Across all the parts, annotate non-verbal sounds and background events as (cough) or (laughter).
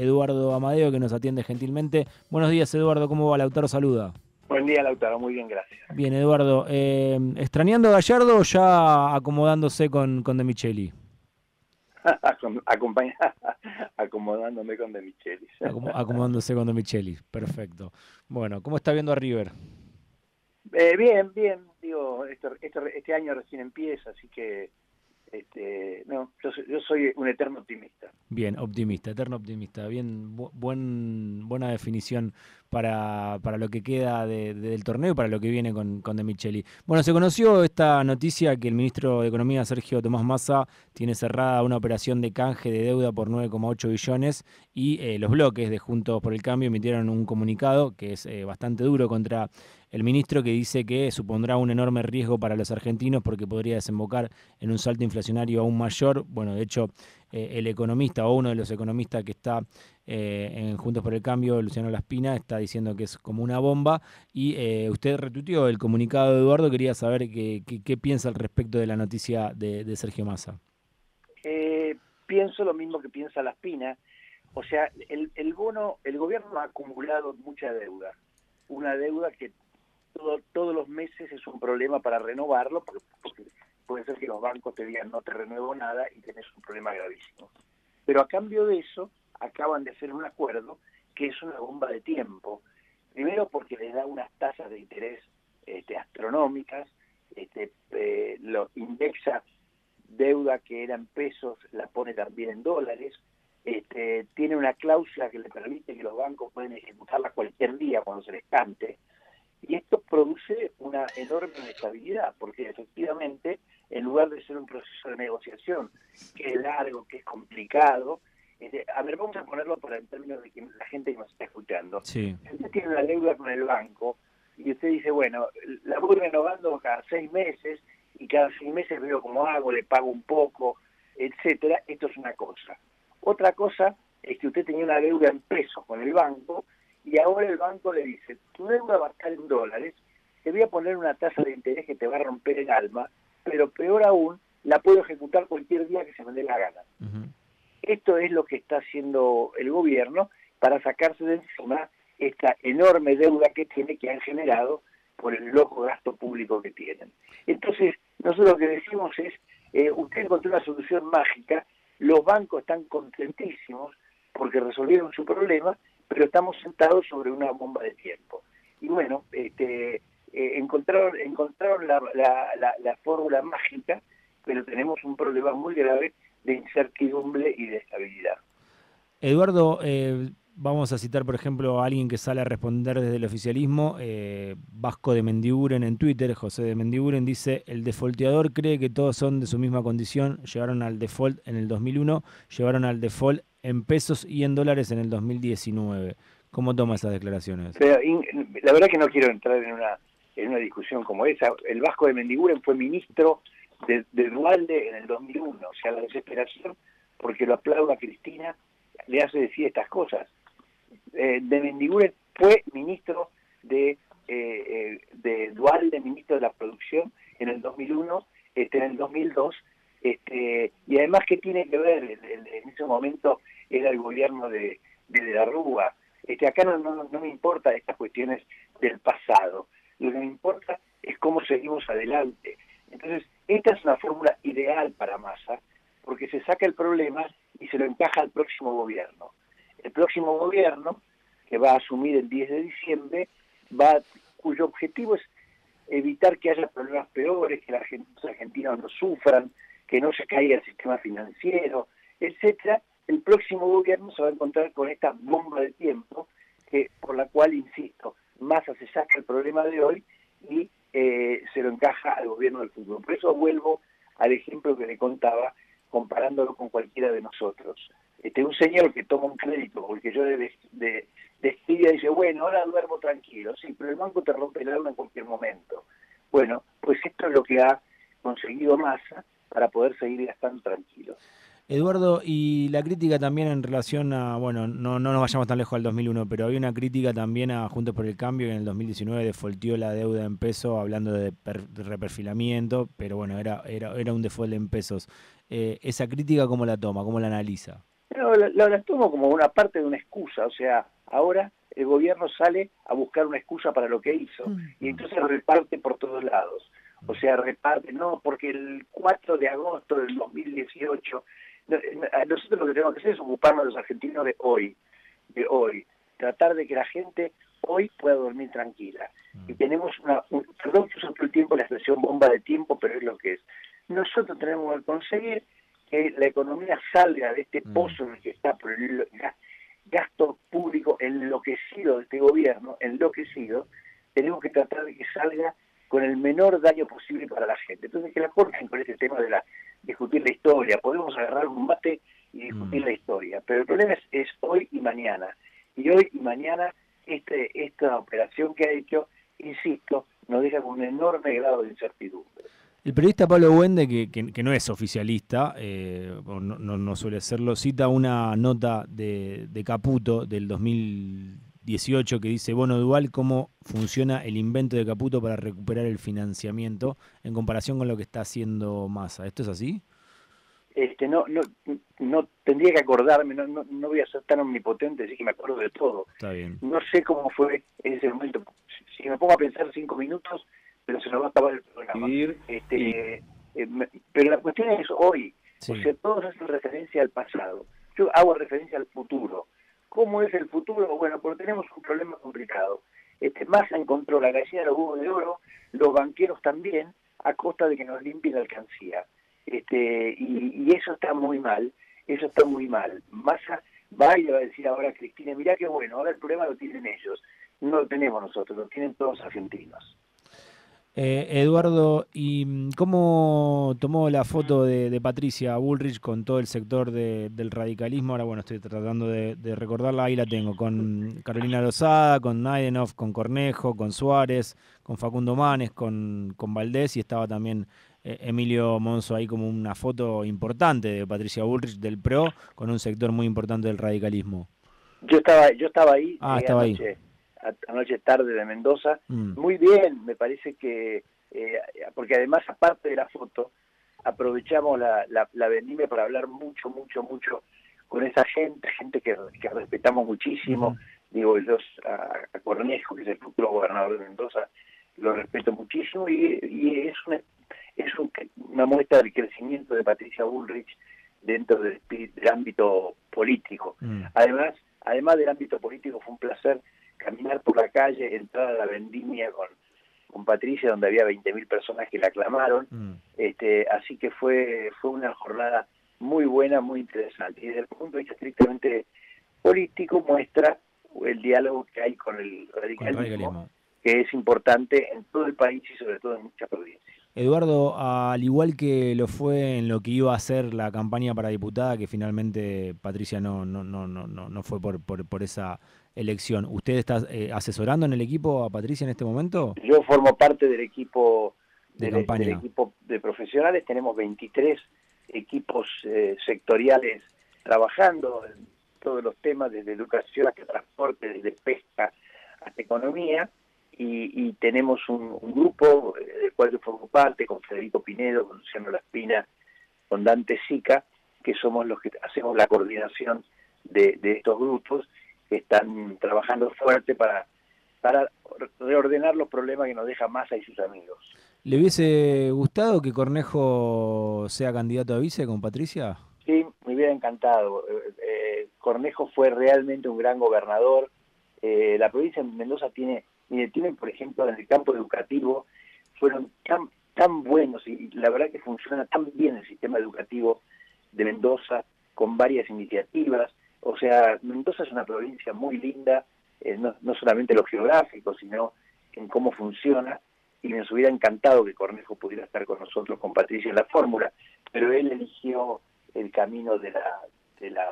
Eduardo Amadeo, que nos atiende gentilmente. Buenos días, Eduardo, ¿cómo va? Lautaro saluda. Buen día, Lautaro, muy bien, gracias. Bien, Eduardo, eh, ¿extrañando a Gallardo o ya acomodándose con, con De Micheli? (laughs) (laughs) acomodándome con De Micheli. (laughs) acomodándose con De Micheli, perfecto. Bueno, ¿cómo está viendo a River? Eh, bien, bien, digo, este año recién empieza, así que este, no, yo soy, un eterno optimista. Bien, optimista, eterno optimista. Bien, buen, buena definición para, para lo que queda del torneo y para lo que viene con, con De Micheli. Bueno, se conoció esta noticia que el ministro de Economía, Sergio Tomás Massa, tiene cerrada una operación de canje de deuda por 9,8 billones y eh, los bloques de Juntos por el Cambio emitieron un comunicado que es eh, bastante duro contra el ministro que dice que supondrá un enorme riesgo para los argentinos porque podría desembocar en un salto inflacionario aún mayor. Bueno, de hecho, eh, el economista o uno de los economistas que está eh, en Juntos por el Cambio, Luciano Laspina, está diciendo que es como una bomba. Y eh, usted retuiteó el comunicado de Eduardo, quería saber qué, piensa al respecto de la noticia de, Sergio Massa. pienso lo mismo que piensa Laspina. O sea, el, bono, el gobierno ha acumulado mucha deuda. Una deuda que todos los meses es un problema para renovarlo, porque, puede ser que los bancos te digan no te renuevo nada y tenés un problema gravísimo. Pero a cambio de eso, acaban de hacer un acuerdo que es una bomba de tiempo. Primero porque les da unas tasas de interés este, astronómicas, este, eh, lo indexa deuda que era en pesos, la pone también en dólares, este, tiene una cláusula que le permite que los bancos pueden ejecutarla cualquier día cuando se les cante, y esto produce una enorme inestabilidad, porque efectivamente, en lugar de ser un proceso de negociación que es largo, que es complicado, a ver, vamos a ponerlo por en términos de que la gente que nos está escuchando. Si usted tiene una deuda con el banco y usted dice, bueno, la voy renovando cada seis meses y cada seis meses veo cómo hago, le pago un poco, etcétera, esto es una cosa. Otra cosa es que usted tenía una deuda en pesos con el banco y ahora el banco le dice, tu deuda va a estar en dólares, te voy a poner una tasa de interés que te va a romper el alma, pero peor aún, la puedo ejecutar cualquier día que se me dé la gana. Esto es lo que está haciendo el gobierno para sacarse de encima esta enorme deuda que tiene, que han generado por el loco gasto público que tienen. Entonces, nosotros lo que decimos es, eh, usted encontró una solución mágica, los bancos están contentísimos porque resolvieron su problema pero estamos sentados sobre una bomba de tiempo. Y bueno, este, eh, encontraron, encontraron la, la, fórmula mágica, pero tenemos un problema muy grave de incertidumbre y de estabilidad. Eduardo, eh, vamos a citar, por ejemplo, a alguien que sale a responder desde el oficialismo, eh, Vasco de Mendiguren en Twitter, José de Mendiguren dice, el defaulteador cree que todos son de su misma condición, llegaron al default en el 2001, llegaron al default en pesos y en dólares en el 2019. ¿Cómo toma esas declaraciones? la verdad que no quiero entrar en una, en una discusión como esa. El Vasco de Mendiguren fue ministro de, Dualde en el 2001. O sea, la desesperación, porque lo aplauda Cristina, le hace decir estas cosas. Eh, de Mendiguren fue ministro de, eh, eh, de Dualde, ministro de la producción en el 2001, este, en el 2002 este, y además, ¿qué tiene que ver? En, ese momento era el gobierno de, de, la Rúa. Este, acá no, no, no me importa estas cuestiones del pasado. Lo que me importa es cómo seguimos adelante. Entonces, esta es una fórmula ideal para Massa, porque se saca el problema y se lo encaja al próximo gobierno. El próximo gobierno, que va a asumir el 10 de diciembre, va cuyo objetivo es evitar que haya problemas peores, que los argentinos no sufran, que no se caiga el sistema financiero, etcétera, el próximo gobierno se va a encontrar con esta bomba de tiempo, que por la cual, insisto, Massa se saca el problema de hoy y eh, se lo encaja al gobierno del futuro. Por eso vuelvo al ejemplo que le contaba, comparándolo con cualquiera de nosotros. Este, un señor que toma un crédito porque yo de, de, y dice, bueno, ahora duermo tranquilo, sí, pero el banco te rompe el alma en cualquier momento. Bueno, pues esto es lo que ha conseguido Massa para poder seguir gastando tranquilos. Eduardo, y la crítica también en relación a, bueno, no, no nos vayamos tan lejos al 2001, pero había una crítica también a Juntos por el Cambio que en el 2019 defaultió la deuda en pesos hablando de, reperfilamiento, pero bueno, era, era, era un default en pesos. Eh, ¿Esa crítica cómo la toma, cómo la analiza? No, No, la, tomo como una parte de una excusa, o sea, ahora el gobierno sale a buscar una excusa para lo que hizo mm. y entonces reparte por todos lados. O sea, reparte, no, porque el 4 de agosto del 2018, nosotros lo que tenemos que hacer es ocuparnos los argentinos de hoy, de hoy, tratar de que la gente hoy pueda dormir tranquila. Mm. Y tenemos una, un, perdón que uso todo el tiempo la expresión bomba de tiempo, pero es lo que es. Nosotros tenemos que conseguir que la economía salga de este mm. pozo en el que está por el gasto público enloquecido de este gobierno, enloquecido, tenemos que tratar de que salga con el menor daño posible para la gente. Entonces, que la corten con este tema de la discutir la historia. Podemos agarrar un mate y discutir mm. la historia, pero el problema es, es, hoy y mañana. Y hoy y mañana este, esta operación que ha hecho, insisto, nos deja con un enorme grado de incertidumbre. El periodista Pablo Wende, que, que, no es oficialista, eh, no, no, suele serlo, cita una nota de, de, Caputo del 2018 que dice, bueno, Dual, ¿cómo funciona el invento de Caputo para recuperar el financiamiento en comparación con lo que está haciendo Massa? ¿Esto es así? Este, no, no, no tendría que acordarme, no, no, no voy a ser tan omnipotente, así que me acuerdo de todo. Está bien. No sé cómo fue en ese momento. Si me pongo a pensar cinco minutos, pero se nos va a acabar el programa. Este, eh, pero la cuestión es hoy. O sea, todos hacen referencia al pasado. Yo hago referencia al futuro. ¿Cómo es el futuro? Bueno, porque tenemos un problema complicado. Este, Massa encontró la gallina de los huevos de oro, los banqueros también, a costa de que nos limpien la alcancía. Este, y, eso está muy mal, eso está muy mal. Massa va y le va a decir ahora a Cristina, mirá qué bueno, ahora el problema lo tienen ellos, no lo tenemos nosotros, lo tienen todos los argentinos. Eh, Eduardo, ¿y mm, cómo tomó la foto de, Patricia Bullrich con todo el sector del radicalismo? Ahora, bueno, estoy tratando de, recordarla, ahí la tengo, con Carolina Rosada, con Naidenov, con Cornejo, con Suárez, con Facundo Manes, con, con Valdés y estaba también eh, Emilio Monzo ahí como una foto importante de Patricia Bullrich del PRO con un sector muy importante del radicalismo. Yo estaba, yo estaba ahí. Ah, estaba ahí anoche tarde de Mendoza. Mm. Muy bien, me parece que, eh, porque además aparte de la foto, aprovechamos la, la, vendimia para hablar mucho, mucho, mucho con esa gente, gente que, respetamos muchísimo. Digo, yo a, Cornejo, que es el futuro gobernador de Mendoza, lo respeto muchísimo y, es, una, es una muestra del crecimiento de Patricia Bullrich dentro del, ámbito político. Mm. Además, además del ámbito político, fue un placer caminar por la calle, entrar a la vendimia con, con Patricia, donde había 20.000 personas que la aclamaron. Mm. Este, así que fue, fue una jornada muy buena, muy interesante. Y desde el punto de vista estrictamente político, muestra el diálogo que hay con el radicalismo, que es importante en todo el país y sobre todo en muchas provincias. Eduardo, al igual que lo fue en lo que iba a ser la campaña para diputada, que finalmente Patricia no, no, no, no, no fue por, por, por esa elección. ¿Usted está eh, asesorando en el equipo a Patricia en este momento? Yo formo parte del equipo de, del equipo de profesionales. Tenemos 23 equipos eh, sectoriales trabajando en todos los temas, desde educación hasta transporte, desde pesca hasta economía. Y, tenemos un, grupo eh, del cual yo formo parte, con Federico Pinedo, con Luciano Laspina, con Dante Sica, que somos los que hacemos la coordinación de estos grupos que están trabajando fuerte para, para reordenar los problemas que nos deja Massa y sus amigos. ¿Le hubiese gustado que Cornejo sea candidato a vice con Patricia? Sí, me hubiera encantado. Eh, eh, Cornejo fue realmente un gran gobernador. Eh, la provincia de Mendoza tiene, tienen, por ejemplo, en el campo educativo, fueron tan, tan buenos y la verdad que funciona tan bien el sistema educativo de Mendoza con varias iniciativas. O sea, Mendoza es una provincia muy linda, eh, no, solamente en lo geográfico, sino en cómo funciona, y nos hubiera encantado que Cornejo pudiera estar con nosotros, con Patricia en la fórmula, pero él eligió el camino de la, de la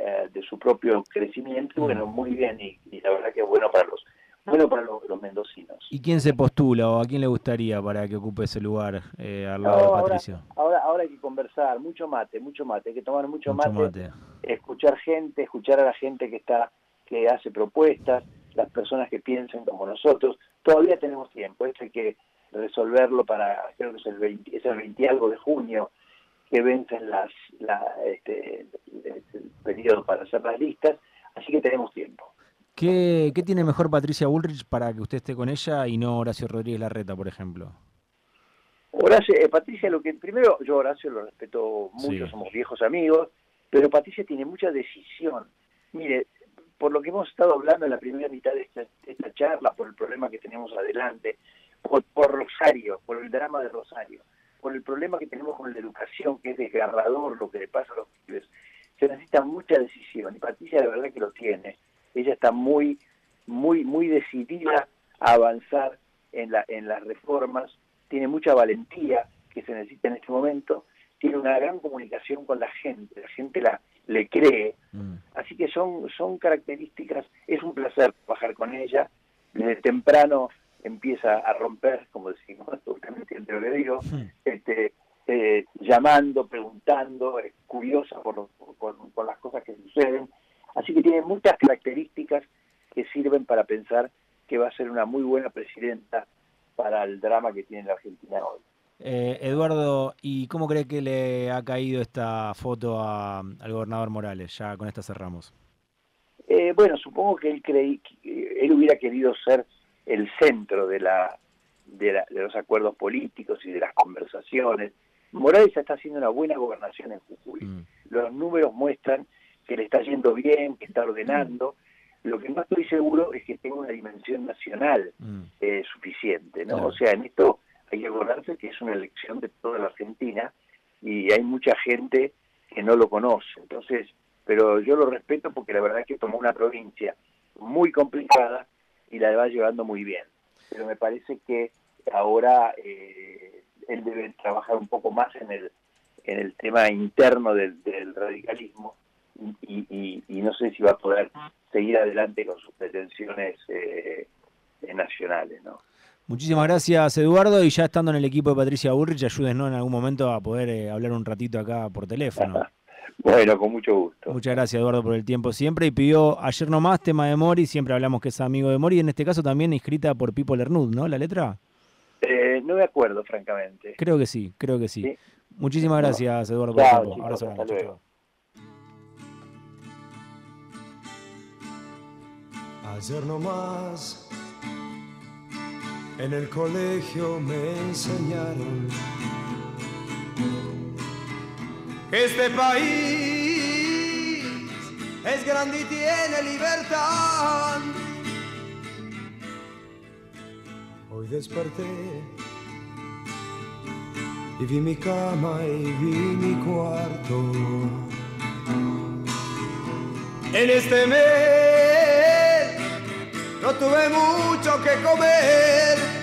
eh, de su propio crecimiento, bueno, muy bien, y, la verdad que es bueno para los bueno para los, mendocinos. ¿Y quién se postula o a quién le gustaría para que ocupe ese lugar eh, al lado de Patricio? Ahora, ahora, hay que conversar, mucho mate, mucho mate, hay que tomar mucho, mate, escuchar gente, escuchar a la gente que está que hace propuestas, las personas que piensen como nosotros. Todavía tenemos tiempo, esto hay que resolverlo para, creo que es el 20, es el 20 algo de junio, que vencen las, este, el periodo para hacer las listas, así que tenemos tiempo. ¿Qué, ¿Qué, tiene mejor Patricia Bullrich para que usted esté con ella y no Horacio Rodríguez Larreta, por ejemplo? Horacio, eh, Patricia, lo que primero yo Horacio lo respeto mucho, somos viejos amigos, pero Patricia tiene mucha decisión. Mire, por lo que hemos estado hablando en la primera mitad de esta, charla, por el problema que tenemos adelante, por, Rosario, por el drama de Rosario, por el problema que tenemos con la educación, que es desgarrador lo que le pasa a los pibes, se necesita mucha decisión y Patricia la verdad que lo tiene. Ella está muy, muy, muy decidida a avanzar en, la, en las reformas, tiene mucha valentía que se necesita en este momento, tiene una gran comunicación con la gente, la gente la, le cree. Mm. Así que son, son características, es un placer trabajar con ella. Desde temprano empieza a romper, como decimos, (laughs) justamente entre lo que digo, este, eh, llamando, preguntando, es curiosa por, por, las cosas que suceden. Así que tiene muchas características que sirven para pensar que va a ser una muy buena presidenta para el drama que tiene la Argentina hoy. Eh, Eduardo, ¿y cómo cree que le ha caído esta foto al gobernador Morales? Ya con esta cerramos. Eh, bueno, supongo que él creí, él hubiera querido ser el centro de la, de, los acuerdos políticos y de las conversaciones. Morales está haciendo una buena gobernación en Jujuy. Mm. Los números muestran que le está yendo bien, que está ordenando. Lo que no estoy seguro es que tenga una dimensión nacional mm. eh, suficiente, ¿no? O sea, en esto hay que acordarse que es una elección de toda la Argentina y hay mucha gente que no lo conoce. Entonces, pero yo lo respeto porque la verdad es que tomó una provincia muy complicada y la va llevando muy bien. Pero me parece que ahora eh, él debe trabajar un poco más en el en el tema interno del, radicalismo y, no sé si va a poder seguir adelante con sus pretensiones eh, nacionales, ¿no? Muchísimas gracias, Eduardo. Y ya estando en el equipo de Patricia Burrich, ayúdenos en algún momento a poder eh, hablar un ratito acá por teléfono. (laughs) Bueno, con mucho gusto. Muchas gracias, Eduardo, por el tiempo siempre. Y pidió ayer nomás tema de Mori, siempre hablamos que es amigo de Mori, en este caso también escrita por Pipo Lernud, ¿no? ¿La letra? Eh, no me acuerdo, francamente. Creo que sí, creo que sí. Muchísimas gracias, Eduardo, por el tiempo. Abrazo, Ayer nomás en el colegio me enseñaron que este país es grande y tiene libertad. Hoy desperté y vi mi cama y vi mi cuarto. En este mes no tuve mucho que comer.